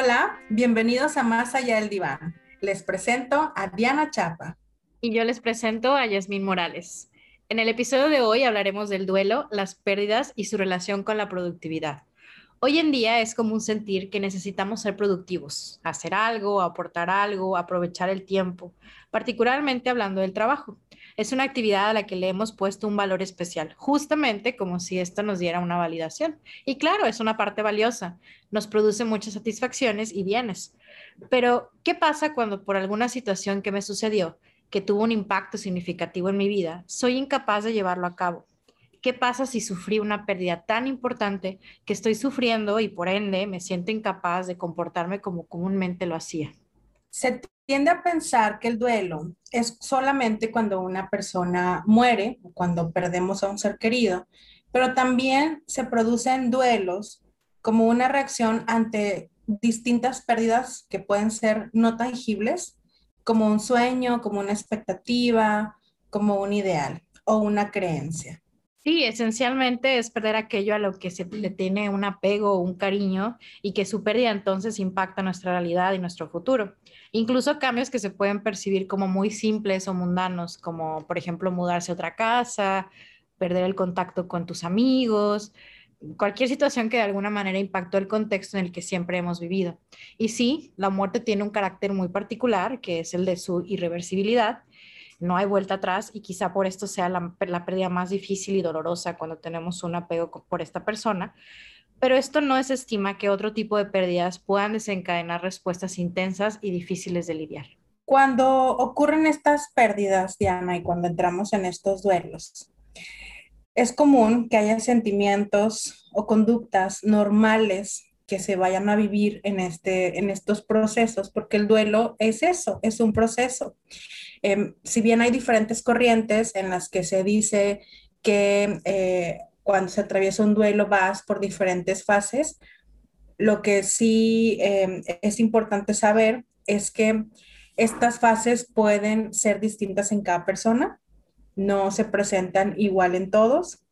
Hola, bienvenidos a Más Allá del Diván. Les presento a Diana Chapa. Y yo les presento a Yasmín Morales. En el episodio de hoy hablaremos del duelo, las pérdidas y su relación con la productividad. Hoy en día es común sentir que necesitamos ser productivos, hacer algo, aportar algo, aprovechar el tiempo, particularmente hablando del trabajo. Es una actividad a la que le hemos puesto un valor especial, justamente como si esto nos diera una validación. Y claro, es una parte valiosa, nos produce muchas satisfacciones y bienes. Pero, ¿qué pasa cuando por alguna situación que me sucedió, que tuvo un impacto significativo en mi vida, soy incapaz de llevarlo a cabo? ¿Qué pasa si sufrí una pérdida tan importante que estoy sufriendo y por ende me siento incapaz de comportarme como comúnmente lo hacía? Se tiende a pensar que el duelo es solamente cuando una persona muere o cuando perdemos a un ser querido, pero también se producen duelos como una reacción ante distintas pérdidas que pueden ser no tangibles, como un sueño, como una expectativa, como un ideal o una creencia. Sí, esencialmente es perder aquello a lo que se le tiene un apego o un cariño y que su pérdida entonces impacta nuestra realidad y nuestro futuro. Incluso cambios que se pueden percibir como muy simples o mundanos, como por ejemplo mudarse a otra casa, perder el contacto con tus amigos, cualquier situación que de alguna manera impactó el contexto en el que siempre hemos vivido. Y sí, la muerte tiene un carácter muy particular, que es el de su irreversibilidad, no hay vuelta atrás y quizá por esto sea la, pérdida más difícil y dolorosa cuando tenemos un apego por esta persona. Pero esto no desestima que otro tipo de pérdidas puedan desencadenar respuestas intensas y difíciles de lidiar. Cuando ocurren estas pérdidas, Diana, y cuando entramos en estos duelos, es común que haya sentimientos o conductas normales que se vayan a vivir en, este, en estos procesos, porque el duelo es eso, es un proceso. Em, si bien hay diferentes corrientes en las que se dice que eh, cuando se atraviesa un duelo vas por diferentes fases, lo que sí em, es importante saber es que estas fases pueden ser distintas en cada persona, no se presentan igual en todos.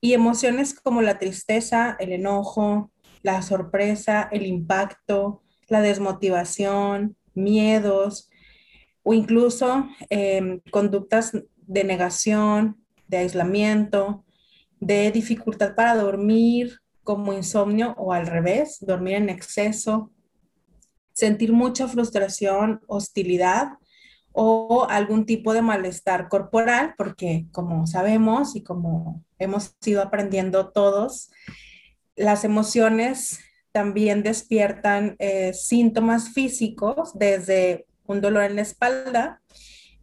Y emociones como la tristeza, el enojo, la sorpresa, el impacto, la desmotivación, miedos o incluso em, conductas de negación, de aislamiento, de dificultad para dormir, como insomnio o al revés, dormir en exceso, sentir mucha frustración, hostilidad o algún tipo de malestar corporal, porque como sabemos y como hemos ido aprendiendo todos, las emociones también despiertan eh, síntomas físicos desde un dolor en la espalda,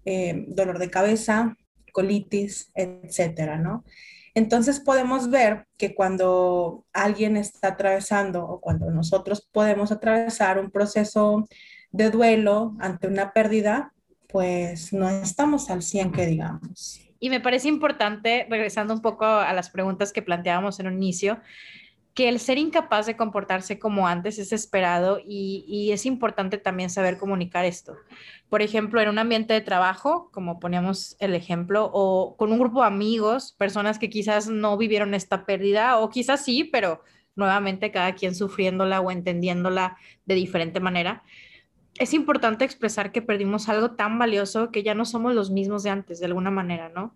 eh, dolor de cabeza, colitis, etcétera, ¿no? Entonces podemos ver que cuando alguien está atravesando o cuando nosotros podemos atravesar un proceso de duelo ante una pérdida, pues no estamos al 100 que digamos. Y me parece importante, regresando un poco a las preguntas que planteábamos en un inicio, que el ser incapaz de comportarse como antes es esperado y, es importante también saber comunicar esto. Por ejemplo, en un ambiente de trabajo, como poníamos el ejemplo, o con un grupo de amigos, personas que quizás no vivieron esta pérdida, o quizás sí, pero nuevamente cada quien sufriéndola o entendiéndola de diferente manera es importante expresar que perdimos algo tan valioso que ya no somos los mismos de antes, de alguna manera, ¿no?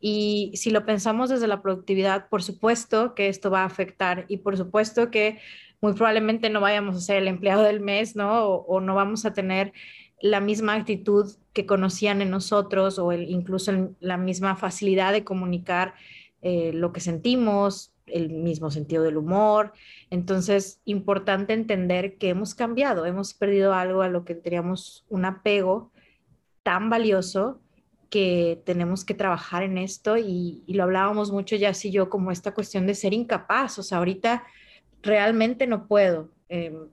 Y si lo pensamos desde la productividad, por supuesto que esto va a afectar y por supuesto que muy probablemente no vayamos a ser el empleado del mes, ¿no? O, no vamos a tener la misma actitud que conocían en nosotros o incluso la misma facilidad de comunicar eh, lo que sentimos, el mismo sentido del humor. Entonces, importante entender que hemos cambiado, hemos perdido algo a lo que teníamos un apego tan valioso que tenemos que trabajar en esto y, lo hablábamos mucho ya así yo como esta cuestión de ser incapaz, o sea, ahorita realmente no puedo, em,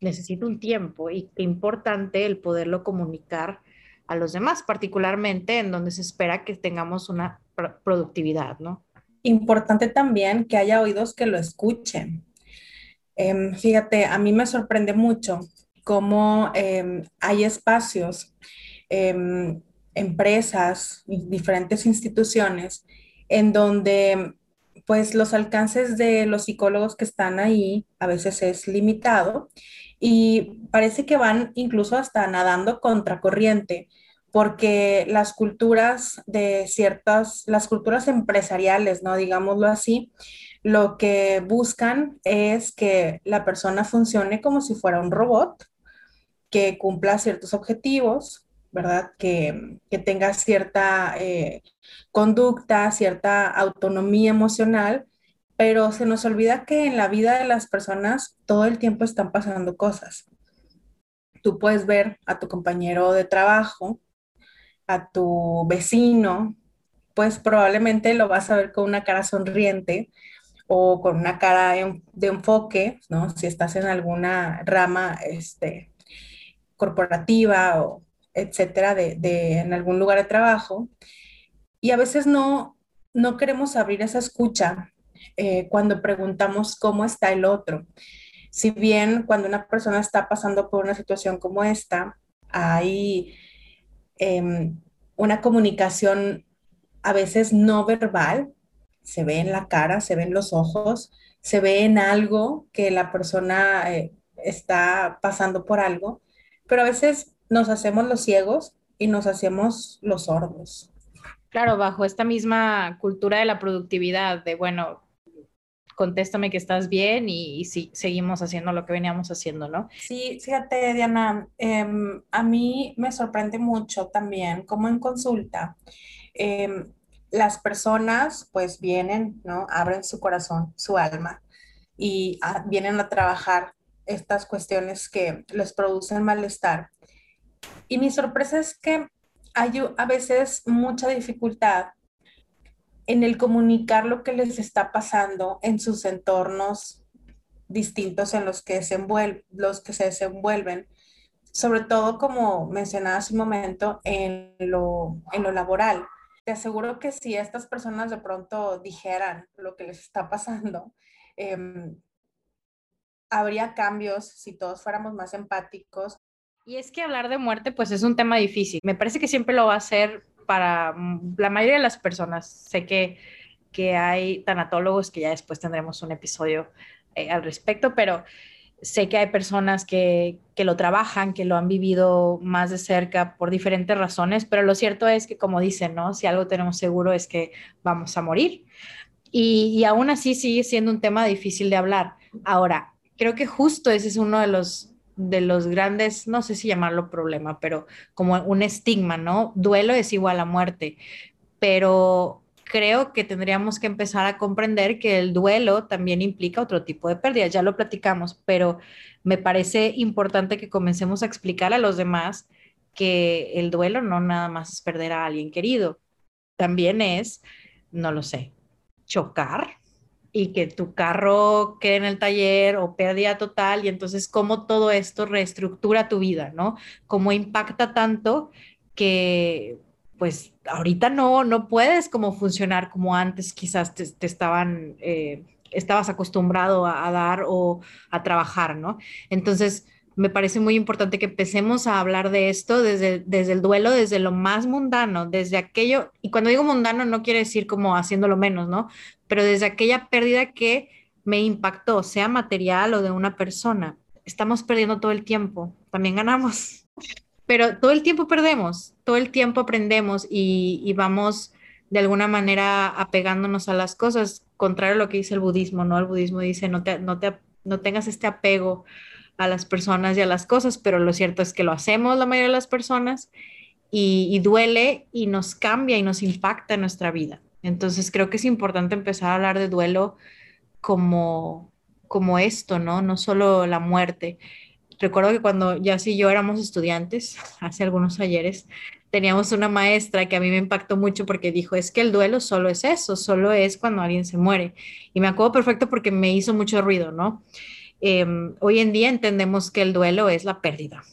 necesito un tiempo y qué importante el poderlo comunicar a los demás, particularmente en donde se espera que tengamos una productividad, ¿no? Importante también que haya oídos que lo escuchen. Em, fíjate, a mí me sorprende mucho cómo em, hay espacios, em, empresas, diferentes instituciones en donde pues los alcances de los psicólogos que están ahí a veces es limitado y parece que van incluso hasta nadando contracorriente porque las culturas de ciertas, las culturas empresariales, ¿no? Digámoslo así, lo que buscan es que la persona funcione como si fuera un robot, que cumpla ciertos objetivos, ¿verdad? Que, tenga cierta eh, conducta, cierta autonomía emocional, pero se nos olvida que en la vida de las personas todo el tiempo están pasando cosas. Tú puedes ver a tu compañero de trabajo, a tu vecino, pues probablemente lo vas a ver con una cara sonriente o con una cara de enfoque, ¿no? Si estás en alguna rama este, corporativa o etcétera, de, en algún lugar de trabajo. Y a veces no, no queremos abrir esa escucha eh, cuando preguntamos cómo está el otro. Si bien cuando una persona está pasando por una situación como esta, hay em, una comunicación a veces no verbal, se ve en la cara, se ve en los ojos, se ve en algo que la persona eh, está pasando por algo, pero a veces nos hacemos los ciegos y nos hacemos los sordos. Claro, bajo esta misma cultura de la productividad, de bueno, contéstame que estás bien y, si seguimos haciendo lo que veníamos haciendo, ¿no? Sí, fíjate, Diana, em, a mí me sorprende mucho también como en consulta, em, las personas pues vienen, ¿no? Abren su corazón, su alma y ah, vienen a trabajar estas cuestiones que les producen malestar y mi sorpresa es que hay a veces mucha dificultad en el comunicar lo que les está pasando en sus entornos distintos en los que se, envuelven, los que se desenvuelven, sobre todo como mencionaba hace un momento, en lo, en lo laboral. Te aseguro que si estas personas de pronto dijeran lo que les está pasando, em, habría cambios si todos fuéramos más empáticos y es que hablar de muerte, pues es un tema difícil. Me parece que siempre lo va a ser para mm, la mayoría de las personas. Sé que, que hay tanatólogos que ya después tendremos un episodio eh, al respecto, pero sé que hay personas que, que, lo trabajan, que lo han vivido más de cerca por diferentes razones, pero lo cierto es que, como dicen, ¿no? Si algo tenemos seguro es que vamos a morir. Y, y aún así sigue siendo un tema difícil de hablar. Ahora, creo que justo ese es uno de los de los grandes, no sé si llamarlo problema, pero como un estigma, ¿no? Duelo es igual a muerte, pero creo que tendríamos que empezar a comprender que el duelo también implica otro tipo de pérdidas, ya lo platicamos, pero me parece importante que comencemos a explicar a los demás que el duelo no nada más es perder a alguien querido, también es, no lo sé, chocar, y que tu carro quede en el taller o pérdida total y entonces cómo todo esto reestructura tu vida, ¿no? Cómo impacta tanto que pues ahorita no, no puedes como funcionar como antes quizás te, estaban, eh, estabas acostumbrado a, dar o a trabajar, ¿no? Entonces, me parece muy importante que empecemos a hablar de esto desde, desde el duelo, desde lo más mundano, desde aquello, y cuando digo mundano no quiere decir como haciéndolo menos, ¿no? Pero desde aquella pérdida que me impactó, sea material o de una persona. Estamos perdiendo todo el tiempo, también ganamos, pero todo el tiempo perdemos, todo el tiempo aprendemos y, y vamos de alguna manera apegándonos a las cosas, contrario a lo que dice el budismo, ¿no? El budismo dice, no, te, no, te, no tengas este apego a las personas y a las cosas, pero lo cierto es que lo hacemos la mayoría de las personas y, duele y nos cambia y nos impacta en nuestra vida. Entonces creo que es importante empezar a hablar de duelo como, como esto, ¿no? No solo la muerte. Recuerdo que cuando ya y yo éramos estudiantes, hace algunos ayeres, teníamos una maestra que a mí me impactó mucho porque dijo, es que el duelo solo es eso, solo es cuando alguien se muere. Y me acuerdo perfecto porque me hizo mucho ruido, ¿no? Em, hoy en día entendemos que el duelo es la pérdida.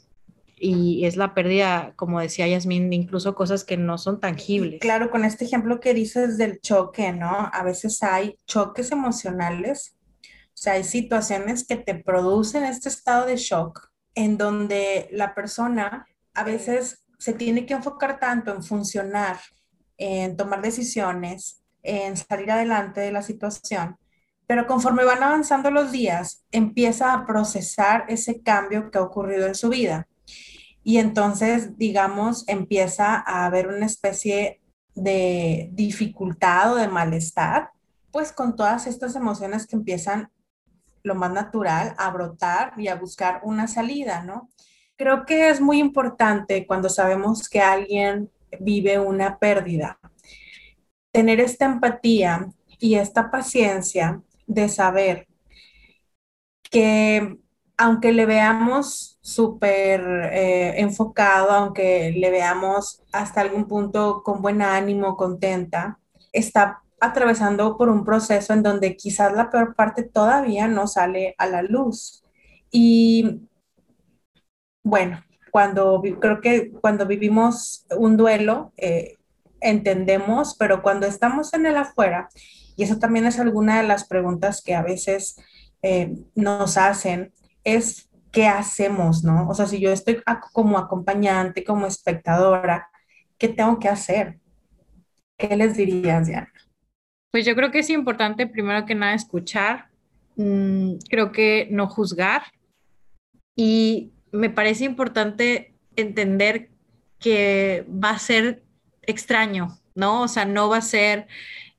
Y es la pérdida, como decía Yasmin, incluso cosas que no son tangibles. Claro, con este ejemplo que dices del choque, ¿no? A veces hay choques emocionales, o sea, hay situaciones que te producen este estado de shock en donde la persona a veces se tiene que enfocar tanto en funcionar, en tomar decisiones, en salir adelante de la situación, pero conforme van avanzando los días, empieza a procesar ese cambio que ha ocurrido en su vida. Y entonces, digamos, empieza a haber una especie de dificultad o de malestar, pues con todas estas emociones que empiezan lo más natural a brotar y a buscar una salida, ¿no? Creo que es muy importante cuando sabemos que alguien vive una pérdida, tener esta empatía y esta paciencia de saber que aunque le veamos súper eh, enfocado, aunque le veamos hasta algún punto con buen ánimo, contenta, está atravesando por un proceso en donde quizás la peor parte todavía no sale a la luz. Y bueno, cuando creo que cuando vivimos un duelo, eh, entendemos, pero cuando estamos en el afuera, y eso también es alguna de las preguntas que a veces eh, nos hacen, es qué hacemos, ¿no? O sea, si yo estoy como acompañante, como espectadora, ¿qué tengo que hacer? ¿Qué les dirías, Diana? Pues yo creo que es importante, primero que nada, escuchar. Mm, creo que no juzgar. Y me parece importante entender que va a ser extraño, ¿no? O sea, no va a ser,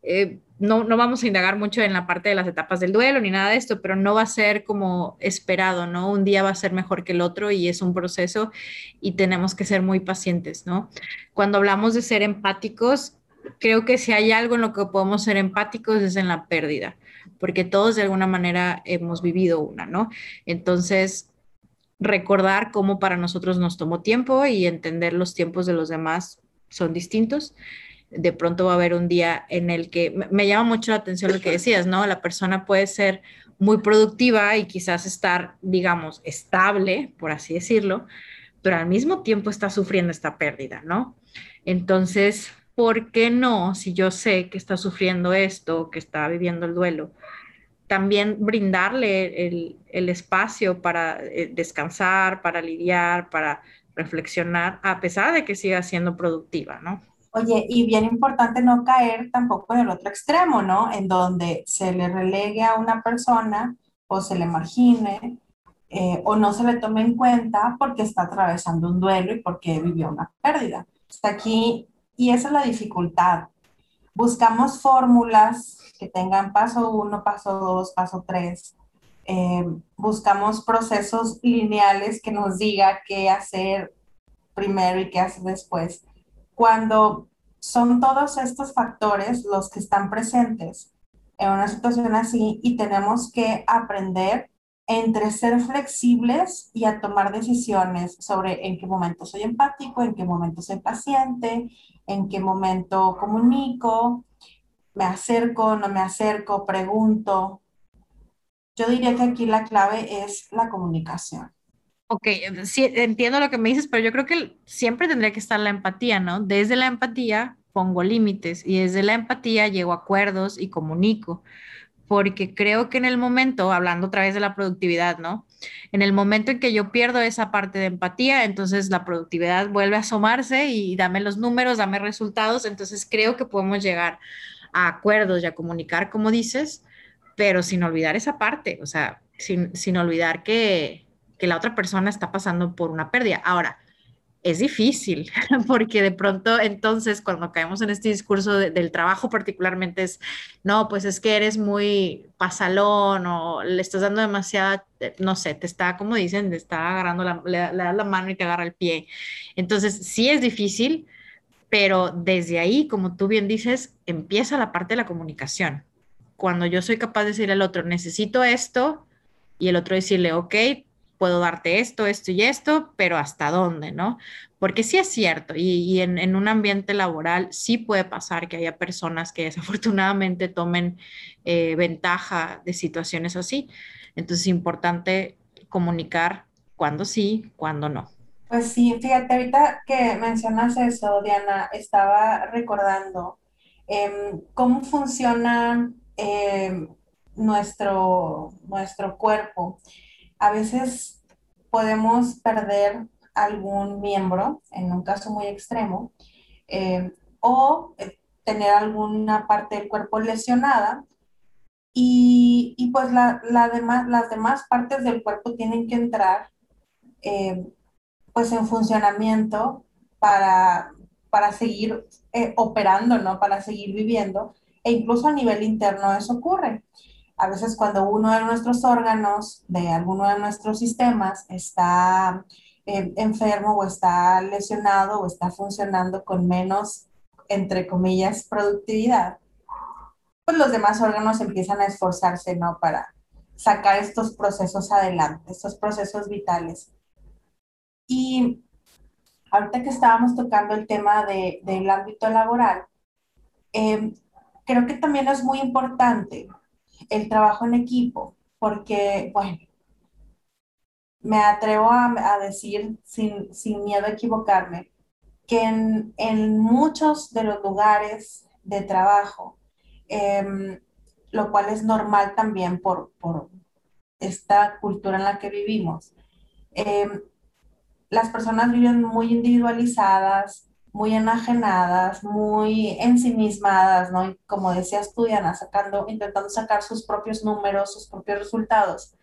eh, no, no vamos a indagar mucho en la parte de las etapas del duelo ni nada de esto, pero no va a ser como esperado, ¿no? Un día va a ser mejor que el otro y es un proceso y tenemos que ser muy pacientes, ¿no? Cuando hablamos de ser empáticos, creo que si hay algo en lo que podemos ser empáticos es en la pérdida, porque todos de alguna manera hemos vivido una, ¿no? Entonces, recordar cómo para nosotros nos tomó tiempo y entender los tiempos de los demás son distintos. De pronto va a haber un día en el que me llama mucho la atención lo que decías, ¿no? La persona puede ser muy productiva y quizás estar, digamos, estable, por así decirlo, pero al mismo tiempo está sufriendo esta pérdida, ¿no? Entonces, ¿por qué no, si yo sé que está sufriendo esto, que está viviendo el duelo, también brindarle el, espacio para eh, descansar, para lidiar, para reflexionar, a pesar de que siga siendo productiva, ¿no? Oye, y bien importante no caer tampoco en el otro extremo, ¿no? En donde se le relegue a una persona o se le margine eh, o no se le tome en cuenta porque está atravesando un duelo y porque vivió una pérdida. Está aquí y esa es la dificultad. Buscamos fórmulas que tengan paso uno, paso dos, paso tres. Eh, buscamos procesos lineales que nos diga qué hacer primero y qué hacer después. Cuando son todos estos factores los que están presentes en una situación así y tenemos que aprender entre ser flexibles y a tomar decisiones sobre en qué momento soy empático, en qué momento soy paciente, en qué momento comunico, me acerco, no me acerco, pregunto. Yo diría que aquí la clave es la comunicación. Ok, sí, entiendo lo que me dices, pero yo creo que siempre tendría que estar la empatía, ¿no? Desde la empatía pongo límites y desde la empatía llego a acuerdos y comunico, porque creo que en el momento, hablando otra vez de la productividad, ¿no? En el momento en que yo pierdo esa parte de empatía, entonces la productividad vuelve a asomarse y dame los números, dame resultados. Entonces creo que podemos llegar a acuerdos y a comunicar, como dices, pero sin olvidar esa parte, o sea, sin, sin olvidar que, que la otra persona está pasando por una pérdida. Ahora, es difícil, porque de pronto entonces cuando caemos en este discurso del trabajo particularmente es, no, pues es que eres muy pasalón o le estás dando demasiada, no sé, te está, como dicen, te está agarrando, la, le, das la mano y te agarra el pie. Entonces, sí es difícil, pero desde ahí, como tú bien dices, empieza la parte de la comunicación. Cuando yo soy capaz de decirle al otro, necesito esto, y el otro decirle, ok, puedo darte esto, esto y esto, pero hasta dónde, ¿no? Porque sí es cierto, y, en, un ambiente laboral sí puede pasar que haya personas que desafortunadamente tomen eh, ventaja de situaciones así. Entonces es importante comunicar cuándo sí, cuándo no. Pues sí, fíjate, ahorita que mencionas eso, Diana, estaba recordando em, cómo funciona em, nuestro, nuestro cuerpo a veces podemos perder algún miembro, en un caso muy extremo, eh, o eh, tener alguna parte del cuerpo lesionada y, pues las demás partes del cuerpo tienen que entrar eh, pues en funcionamiento para, para seguir operando, ¿no? Para seguir viviendo. E incluso a nivel interno eso ocurre. A veces cuando uno de nuestros órganos, de alguno de nuestros sistemas, está eh, enfermo o está lesionado o está funcionando con menos, entre comillas, productividad, pues los demás órganos empiezan a esforzarse, ¿no? Para sacar estos procesos adelante, estos procesos vitales. Y ahorita que estábamos tocando el tema de, del ámbito laboral, eh, creo que también es muy importante el trabajo en equipo, porque, bueno, me atrevo a, decir sin, sin, miedo a equivocarme, que en, en, muchos de los lugares de trabajo, em, lo cual es normal también por, por, esta cultura en la que vivimos, em, las personas viven muy individualizadas, muy enajenadas, muy ensimismadas, ¿no? Y como decías tú, Diana, sacando, intentando sacar sus propios números, sus propios resultados.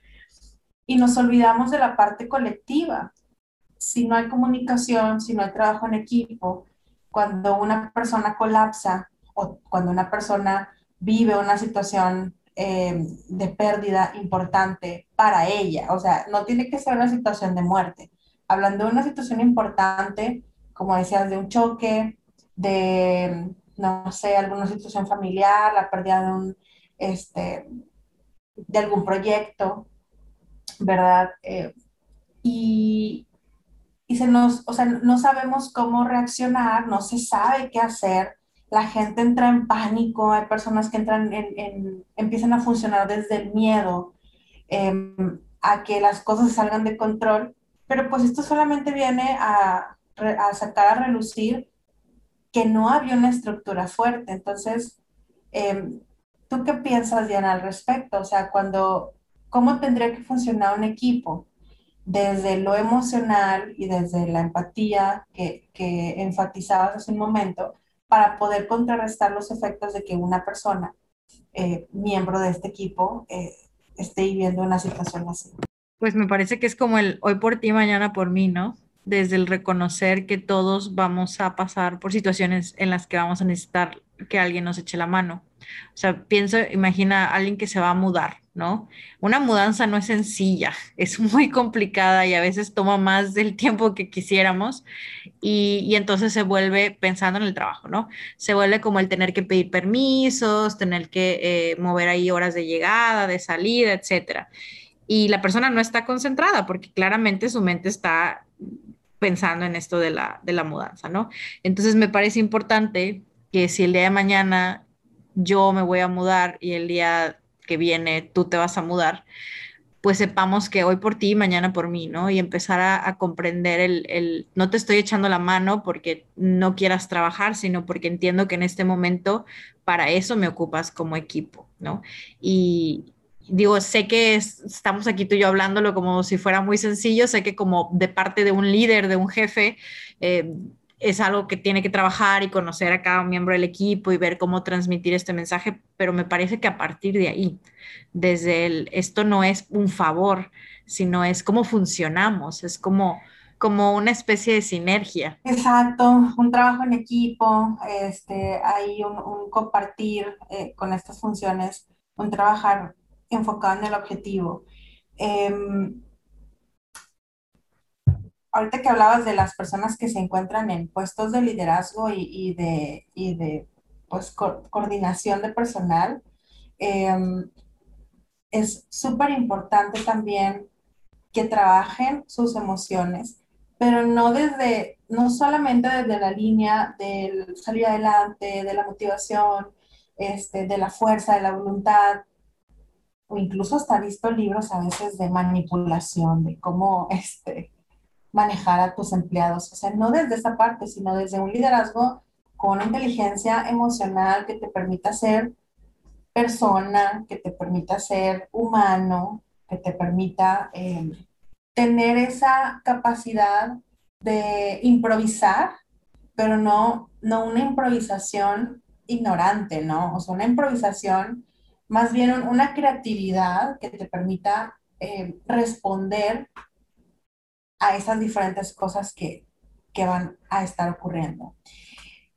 Y nos olvidamos de la parte colectiva. Si no hay comunicación, si no hay trabajo en equipo, cuando una persona colapsa o cuando una persona vive una situación eh, de pérdida importante para ella, o sea, no tiene que ser una situación de muerte, hablando de una situación importante, como decías, de un choque, de, no sé, alguna situación familiar, la pérdida de un, este, de algún proyecto, ¿verdad? Eh, y, y, se nos, o sea, no sabemos cómo reaccionar, no se sabe qué hacer, la gente entra en pánico, hay personas que entran en, empiezan a funcionar desde el miedo em, a que las cosas salgan de control pero pues esto solamente viene a, sacar a relucir que no había una estructura fuerte. Entonces, em, ¿tú qué piensas, Diana, al respecto? O sea, cuando, ¿cómo tendría que funcionar un equipo? Desde lo emocional y desde la empatía que, que enfatizabas hace un momento, para poder contrarrestar los efectos de que una persona, eh, miembro de este equipo, eh, esté viviendo una situación así pues me parece que es como el hoy por ti, mañana por mí, ¿no? Desde el reconocer que todos vamos a pasar por situaciones en las que vamos a necesitar que alguien nos eche la mano. O sea, pienso, imagina a alguien que se va a mudar, ¿no? Una mudanza no es sencilla, es muy complicada y a veces toma más del tiempo que quisiéramos y, entonces se vuelve pensando en el trabajo, ¿no? Se vuelve como el tener que pedir permisos, tener que eh, mover ahí horas de llegada, de salida, etcétera y la persona no está concentrada porque claramente su mente está pensando en esto de la, de la mudanza, ¿no? Entonces me parece importante que si el día de mañana yo me voy a mudar y el día que viene tú te vas a mudar, pues sepamos que hoy por ti mañana por mí, ¿no? Y empezar a, comprender el, el, no te estoy echando la mano porque no quieras trabajar, sino porque entiendo que en este momento para eso me ocupas como equipo, ¿no? Y, digo, sé que estamos aquí tú y yo hablándolo como si fuera muy sencillo, sé que como de parte de un líder, de un jefe, eh, es algo que tiene que trabajar y conocer a cada miembro del equipo y ver cómo transmitir este mensaje, pero me parece que a partir de ahí, desde el, esto no es un favor, sino es cómo funcionamos, es como como una especie de sinergia. Exacto, un trabajo en equipo, este, hay un, compartir eh, con estas funciones, un trabajar enfocado en el objetivo. Em, ahorita que hablabas de las personas que se encuentran en puestos de liderazgo y, de, de pues, coordinación de personal, em, es súper importante también que trabajen sus emociones, pero no desde, no solamente desde la línea del salir adelante, de la motivación, este, de la fuerza, de la voluntad, o incluso hasta visto libros a veces de manipulación, de cómo este, manejar a tus empleados. O sea, no desde esa parte, sino desde un liderazgo con inteligencia emocional que te permita ser persona, que te permita ser humano, que te permita em, tener esa capacidad de improvisar, pero no, no una improvisación ignorante, ¿no? O sea, una improvisación, más bien una creatividad que te permita eh, responder a esas diferentes cosas que, van a estar ocurriendo.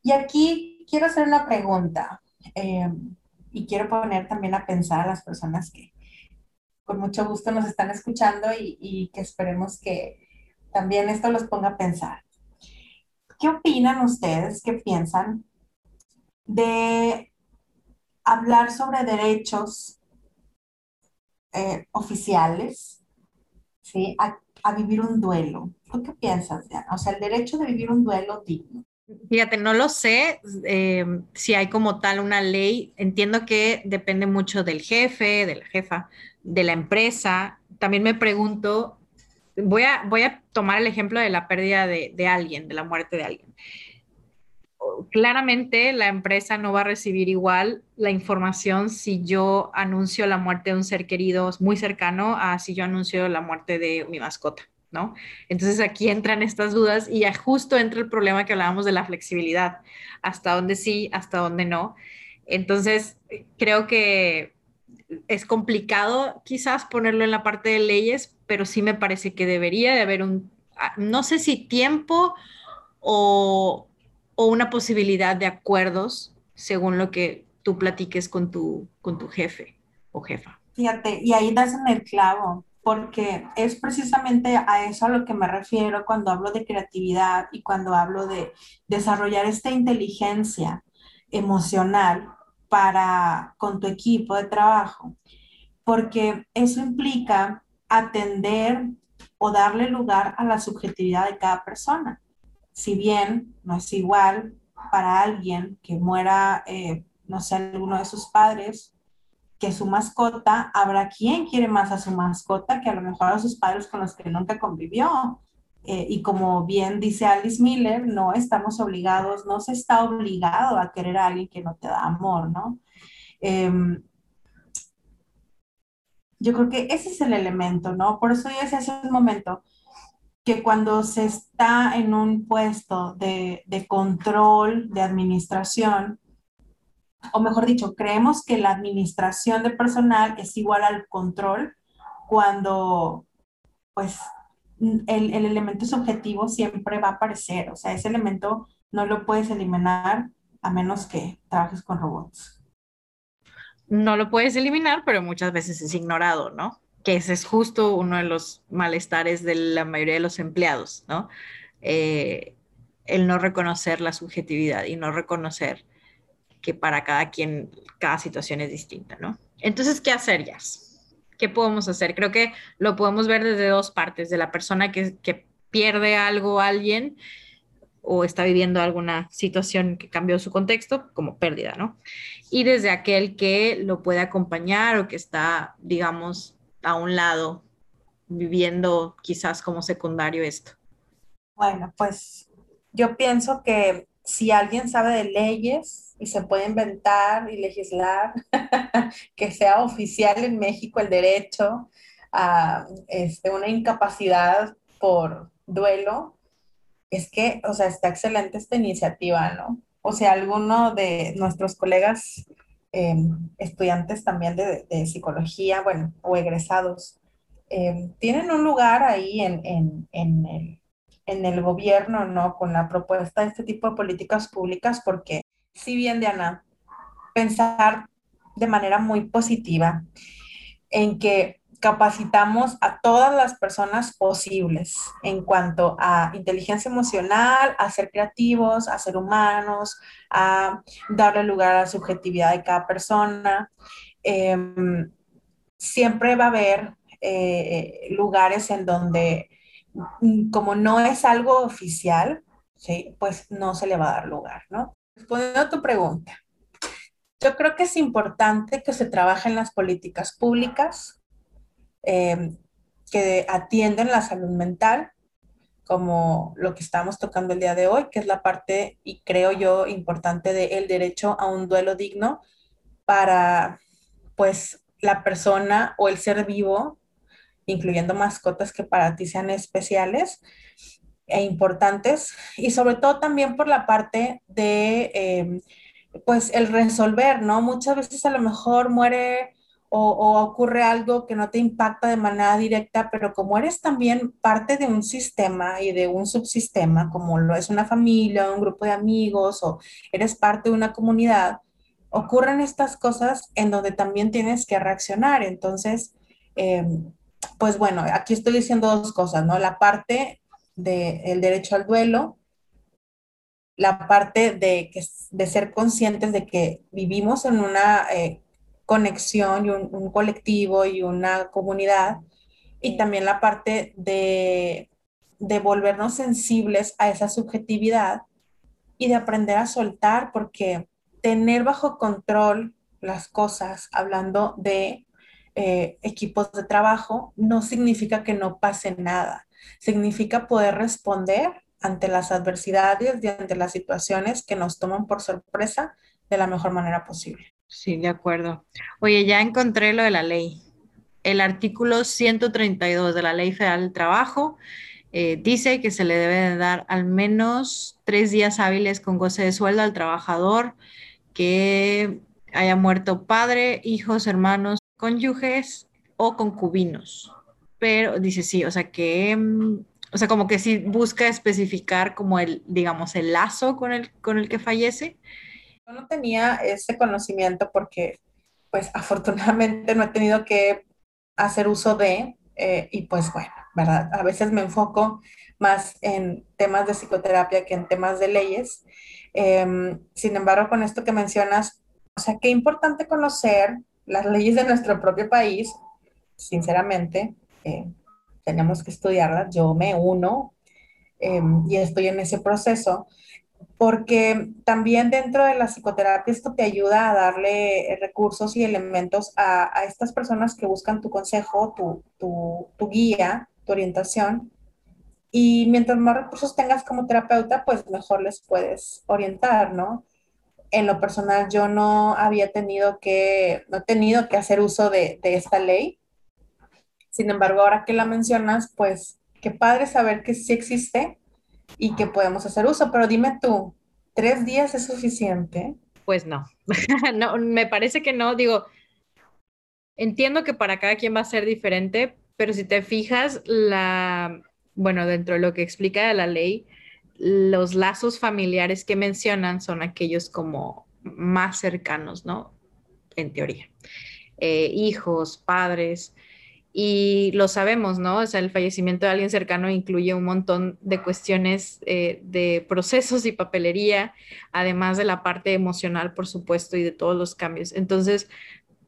Y aquí quiero hacer una pregunta eh, y quiero poner también a pensar a las personas que con mucho gusto nos están escuchando y, y que esperemos que también esto los ponga a pensar. ¿Qué opinan ustedes? ¿Qué piensan de hablar sobre derechos eh, oficiales, ¿sí? A, vivir un duelo. ¿Tú qué piensas, Diana? O sea, el derecho de vivir un duelo digno. Fíjate, no lo sé eh, si hay como tal una ley. Entiendo que depende mucho del jefe, de la jefa, de la empresa. También me pregunto, voy a, voy a tomar el ejemplo de la pérdida de, de alguien, de la muerte de alguien claramente la empresa no va a recibir igual la información si yo anuncio la muerte de un ser querido muy cercano a si yo anuncio la muerte de mi mascota, ¿no? Entonces aquí entran estas dudas y ya justo entra el problema que hablábamos de la flexibilidad, hasta dónde sí, hasta dónde no. Entonces creo que es complicado quizás ponerlo en la parte de leyes, pero sí me parece que debería de haber un, ah, no sé si tiempo o, o una posibilidad de acuerdos según lo que tú platiques con tu, con tu jefe o jefa. Fíjate, y ahí das en el clavo, porque es precisamente a eso a lo que me refiero cuando hablo de creatividad y cuando hablo de desarrollar esta inteligencia emocional para con tu equipo de trabajo, porque eso implica atender o darle lugar a la subjetividad de cada persona si bien no es igual para alguien que muera, eh, no sé, alguno de sus padres, que su mascota, habrá quien quiere más a su mascota que a lo mejor a sus padres con los que nunca convivió. Eh, y como bien dice Alice Miller, no estamos obligados, no se está obligado a querer a alguien que no te da amor, ¿no? Em, yo creo que ese es el elemento, ¿no? Por eso yo decía hace un momento, que cuando se está en un puesto de, control, de administración, o mejor dicho, creemos que la administración de personal es igual al control cuando pues el, el, elemento subjetivo siempre va a aparecer, o sea, ese elemento no lo puedes eliminar a menos que trabajes con robots. No lo puedes eliminar, pero muchas veces es ignorado, ¿no? Que ese es justo uno de los malestares de la mayoría de los empleados, ¿no? Eh, el no reconocer la subjetividad y no reconocer que para cada quien, cada situación es distinta, ¿no? Entonces, ¿qué hacer, ya? ¿Qué podemos hacer? Creo que lo podemos ver desde dos partes, de la persona que, que pierde algo alguien o está viviendo alguna situación que cambió su contexto, como pérdida, ¿no? Y desde aquel que lo puede acompañar o que está, digamos, a un lado, viviendo quizás como secundario esto? Bueno, pues yo pienso que si alguien sabe de leyes y se puede inventar y legislar, que sea oficial en México el derecho a este, una incapacidad por duelo, es que, o sea, está excelente esta iniciativa, ¿no? O sea, alguno de nuestros colegas Em, estudiantes también de, psicología, bueno, o egresados, em, tienen un lugar ahí en, el, en, el, gobierno, ¿no? Con la propuesta de este tipo de políticas públicas, porque si bien, Diana, pensar de manera muy positiva en que capacitamos a todas las personas posibles en cuanto a inteligencia emocional, a ser creativos, a ser humanos, a darle lugar a la subjetividad de cada persona. Em, siempre va a haber eh, lugares en donde, como no es algo oficial, pues no se le va a dar lugar. Respondiendo a tu pregunta, yo creo que es importante que se trabaje en las políticas públicas Em, que atienden la salud mental, como lo que estamos tocando el día de hoy, que es la parte, y creo yo, importante del derecho a un duelo digno para, pues, la persona o el ser vivo, incluyendo mascotas que para ti sean especiales e importantes, y sobre todo también por la parte de em, pues el resolver, ¿no? Muchas veces a lo mejor muere o, ocurre algo que no te impacta de manera directa, pero como eres también parte de un sistema y de un subsistema, como lo es una familia, un grupo de amigos o eres parte de una comunidad, ocurren estas cosas en donde también tienes que reaccionar. Entonces, em, pues bueno, aquí estoy diciendo dos cosas, ¿no? La parte del derecho al duelo, la parte de, de ser conscientes de que vivimos en una eh, conexión y un, colectivo y una comunidad, y también la parte de, de volvernos sensibles a esa subjetividad y de aprender a soltar, porque tener bajo control las cosas, hablando de eh, equipos de trabajo, no significa que no pase nada, significa poder responder ante las adversidades y ante las situaciones que nos toman por sorpresa de la mejor manera posible. Sí, de acuerdo. Oye, ya encontré lo de la ley. El artículo 132 de la Ley Federal del Trabajo eh, dice que se le debe dar al menos tres días hábiles con goce de sueldo al trabajador que haya muerto padre, hijos, hermanos, cónyuges o concubinos. Pero dice sí, o sea que, mm, o sea, como que sí busca especificar como el, digamos, el lazo con el, con el que fallece. Yo no tenía ese conocimiento porque, pues, afortunadamente no he tenido que hacer uso de, eh, y pues bueno, ¿verdad? A veces me enfoco más en temas de psicoterapia que en temas de leyes. Em, sin embargo, con esto que mencionas, o sea, qué importante conocer las leyes de nuestro propio país, sinceramente, eh, tenemos que estudiarlas. Yo me uno em, y estoy en ese proceso porque también dentro de la psicoterapia esto te ayuda a darle recursos y elementos a, a estas personas que buscan tu consejo, tu, tu, tu, guía, tu orientación. Y mientras más recursos tengas como terapeuta, pues mejor les puedes orientar, ¿no? En lo personal, yo no había tenido que, no he tenido que hacer uso de, de esta ley. Sin embargo, ahora que la mencionas, pues qué padre saber que sí existe y que podemos hacer uso. Pero dime tú, ¿tres días es suficiente? Pues no, no, me parece que no. Digo, entiendo que para cada quien va a ser diferente, pero si te fijas, la, bueno, dentro de lo que explica la ley, los lazos familiares que mencionan son aquellos como más cercanos, ¿no? En teoría. Eh, hijos, padres, y lo sabemos, ¿no? O sea, el fallecimiento de alguien cercano incluye un montón de cuestiones eh, de procesos y papelería, además de la parte emocional, por supuesto, y de todos los cambios. Entonces,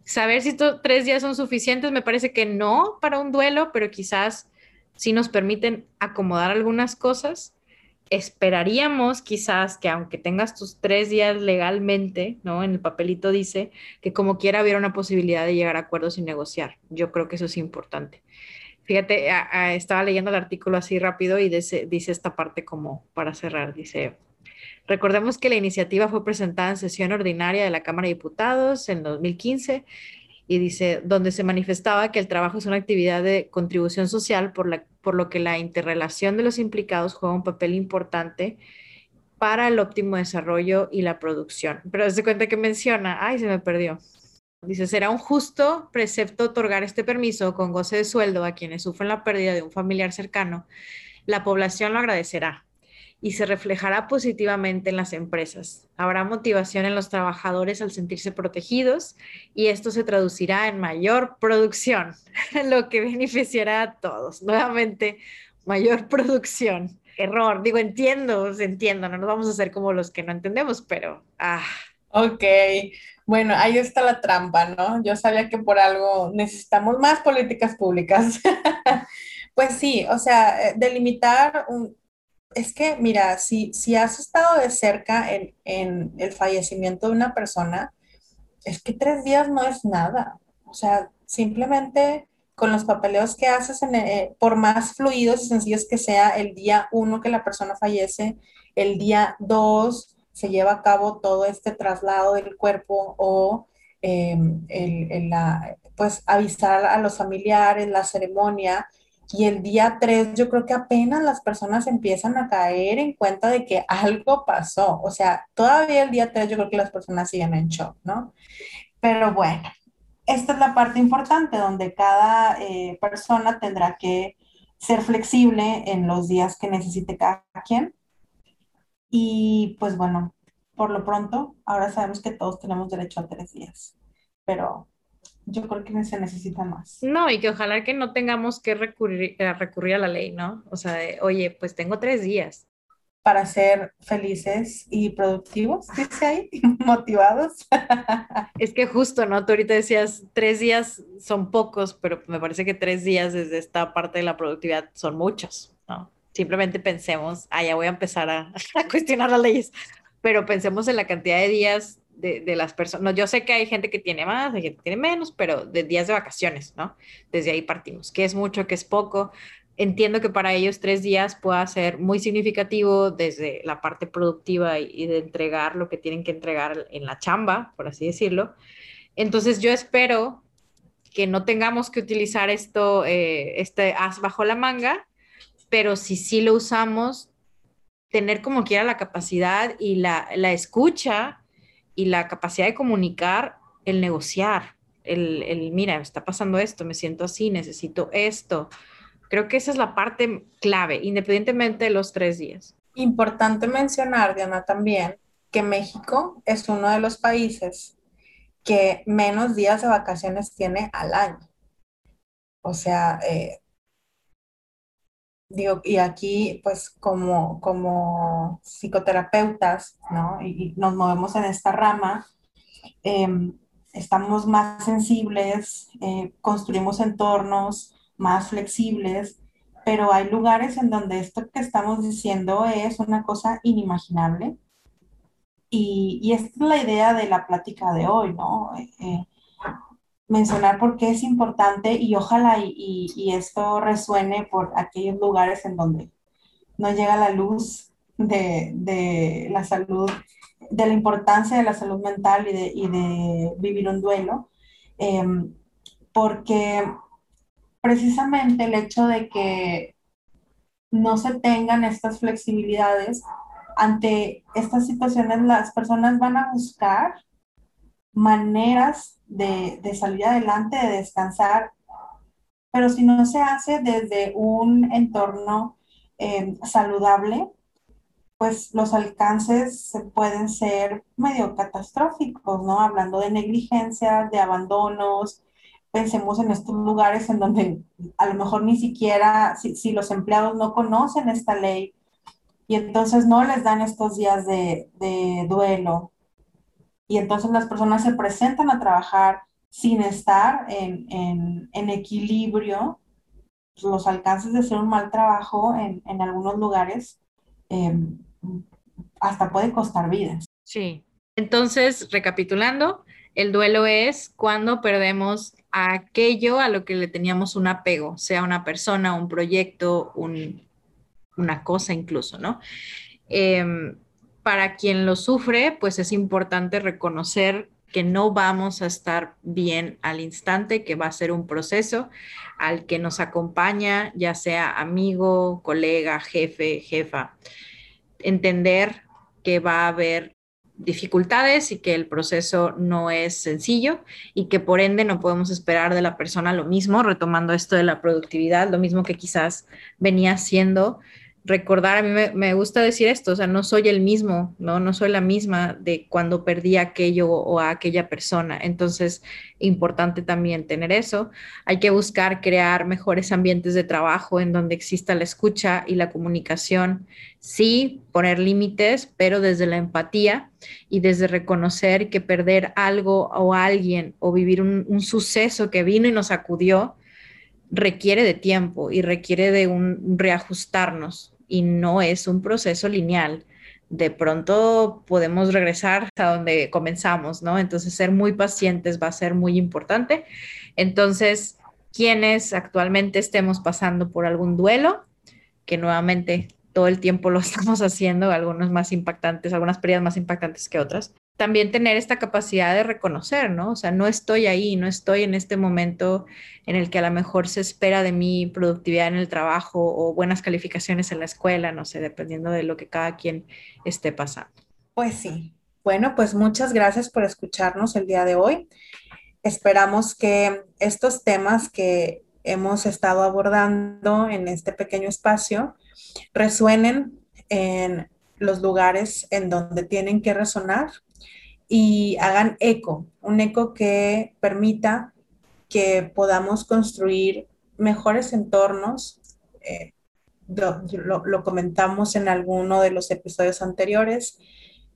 saber si tres días son suficientes, me parece que no para un duelo, pero quizás si nos permiten acomodar algunas cosas. Esperaríamos quizás que aunque tengas tus tres días legalmente, ¿no? En el papelito dice que como quiera hubiera una posibilidad de llegar a acuerdos y negociar. Yo creo que eso es importante. Fíjate, estaba leyendo el artículo así rápido y dice, dice esta parte como para cerrar. Dice, recordemos que la iniciativa fue presentada en sesión ordinaria de la Cámara de Diputados en 2015 y dice, donde se manifestaba que el trabajo es una actividad de contribución social, por, la, por lo que la interrelación de los implicados juega un papel importante para el óptimo desarrollo y la producción. Pero desde cuenta que menciona, ay, se me perdió. Dice, será un justo precepto otorgar este permiso con goce de sueldo a quienes sufren la pérdida de un familiar cercano. La población lo agradecerá y se reflejará positivamente en las empresas. Habrá motivación en los trabajadores al sentirse protegidos y esto se traducirá en mayor producción, lo que beneficiará a todos. Nuevamente, mayor producción. Error, digo, entiendo, entiendo, no nos vamos a hacer como los que no entendemos, pero... Ah. Ok, bueno, ahí está la trampa, ¿no? Yo sabía que por algo necesitamos más políticas públicas. pues sí, o sea, eh, delimitar un, es que, mira, si, si has estado de cerca en, el fallecimiento de una persona, es que tres días no es nada. O sea, simplemente con los papeleos que haces, eh, por más fluidos y sencillos que sea, el día uno que la persona fallece, el día dos se lleva a cabo todo este traslado del cuerpo o em, el, pues avisar a los familiares, la ceremonia, Y el día 3 yo creo que apenas las personas empiezan a caer en cuenta de que algo pasó. O sea, todavía el día 3 yo creo que las personas siguen en shock, ¿no? Pero bueno, esta es la parte importante donde cada eh, persona tendrá que ser flexible en los días que necesite cada quien. Y pues bueno, por lo pronto, ahora sabemos que todos tenemos derecho a tres días, pero yo creo que se necesita más. No, y que ojalá que no tengamos que recurrir, a recurrir a la ley, ¿no? O sea, oye, pues tengo tres días. Para ser felices y productivos, dice ahí, motivados. Es que justo, ¿no? Tú ahorita decías, tres días son pocos, pero me parece que tres días desde esta parte de la productividad son muchos, ¿no? Simplemente pensemos, ah, ya voy a empezar a, a cuestionar las leyes, pero pensemos en la cantidad de días de, las personas. yo sé que hay gente que tiene más, hay gente que tiene menos, pero de días de vacaciones, ¿no? Desde ahí partimos. ¿Qué es mucho, qué es poco? Entiendo que para ellos tres días pueda ser muy significativo desde la parte productiva y, de entregar lo que tienen que entregar en la chamba, por así decirlo. Entonces yo espero que no tengamos que utilizar esto, eh, este as bajo la manga, pero si sí lo usamos, tener como quiera la capacidad y la, la escucha y la capacidad de comunicar, el negociar, el, el, mira, está pasando esto, me siento así, necesito esto. Creo que esa es la parte clave, independientemente de los tres días. Importante mencionar, Diana, también que México es uno de los países que menos días de vacaciones tiene al año. O sea, eh, digo, y aquí pues como, como psicoterapeutas, ¿no? Y, nos movemos en esta rama, em, estamos más sensibles, eh, construimos entornos más flexibles, pero hay lugares en donde esto que estamos diciendo es una cosa inimaginable. Y, y esta es la idea de la plática de hoy, ¿no? Eh, eh, mencionar por qué es importante y ojalá y, esto resuene por aquellos lugares en donde no llega la luz de, la salud, de la importancia de la salud mental y de, vivir un duelo, em, porque precisamente el hecho de que no se tengan estas flexibilidades ante estas situaciones, las personas van a buscar maneras de, salir adelante, de descansar, pero si no se hace desde un entorno eh, saludable, pues los alcances pueden ser medio catastróficos, ¿no? Hablando de negligencia, de abandonos, pensemos en estos lugares en donde a lo mejor ni siquiera, si, los empleados no conocen esta ley y entonces no les dan estos días de, de duelo, y entonces las personas se presentan a trabajar sin estar en, equilibrio, los alcances de hacer un mal trabajo en, algunos lugares em, hasta puede costar vidas. Sí. Entonces, recapitulando, el duelo es cuando perdemos aquello a lo que le teníamos un apego, sea una persona, un proyecto, una cosa incluso, ¿no? Em, para quien lo sufre, pues es importante reconocer que no vamos a estar bien al instante, que va a ser un proceso al que nos acompaña, ya sea amigo, colega, jefe, jefa. Entender que va a haber dificultades y que el proceso no es sencillo y que por ende no podemos esperar de la persona lo mismo, retomando esto de la productividad, lo mismo que quizás venía siendo recordar, a mí me, gusta decir esto, o sea, no soy el mismo, ¿no? No soy la misma de cuando perdí aquello o a aquella persona. Entonces, importante también tener eso. Hay que buscar crear mejores ambientes de trabajo en donde exista la escucha y la comunicación. Sí, poner límites, pero desde la empatía y desde reconocer que perder algo o alguien o vivir un, un suceso que vino y nos acudió requiere de tiempo y requiere de un reajustarnos y no es un proceso lineal. De pronto podemos regresar a donde comenzamos, ¿no? Entonces ser muy pacientes va a ser muy importante. Entonces, quienes actualmente estemos pasando por algún duelo, que nuevamente todo el tiempo lo estamos haciendo, algunos más impactantes, algunas pérdidas más impactantes que otras, también tener esta capacidad de reconocer, ¿no? O sea, no estoy ahí, no estoy en este momento en el que a lo mejor se espera de mí productividad en el trabajo o buenas calificaciones en la escuela, no sé, dependiendo de lo que cada quien esté pasando. Pues sí. Bueno, pues muchas gracias por escucharnos el día de hoy. Esperamos que estos temas que hemos estado abordando en este pequeño espacio resuenen en los lugares en donde tienen que resonar y hagan eco, un eco que permita que podamos construir mejores entornos. Eh, lo, comentamos en alguno de los episodios anteriores.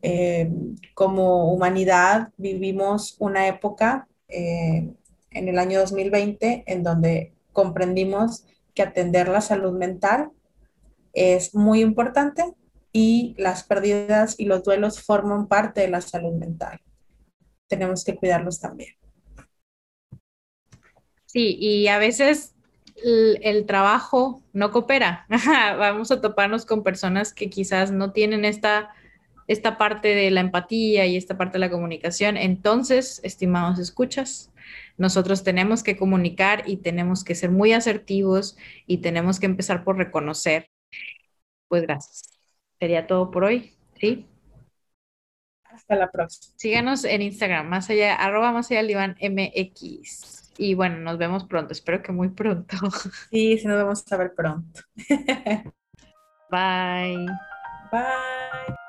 Eh, como humanidad vivimos una época eh, en el año 2020 en donde comprendimos que atender la salud mental es muy importante y las pérdidas y los duelos forman parte de la salud mental. Tenemos que cuidarlos también. Sí, y a veces el, trabajo no coopera. Vamos a toparnos con personas que quizás no tienen esta, esta parte de la empatía y esta parte de la comunicación. Entonces, estimados escuchas, nosotros tenemos que comunicar y tenemos que ser muy asertivos y tenemos que empezar por reconocer. Pues gracias sería todo por hoy, ¿sí? Hasta la próxima. Síganos en Instagram, más allá, arroba más allá del MX. Y bueno, nos vemos pronto, espero que muy pronto. Sí, sí, nos vemos a ver pronto. Bye. Bye.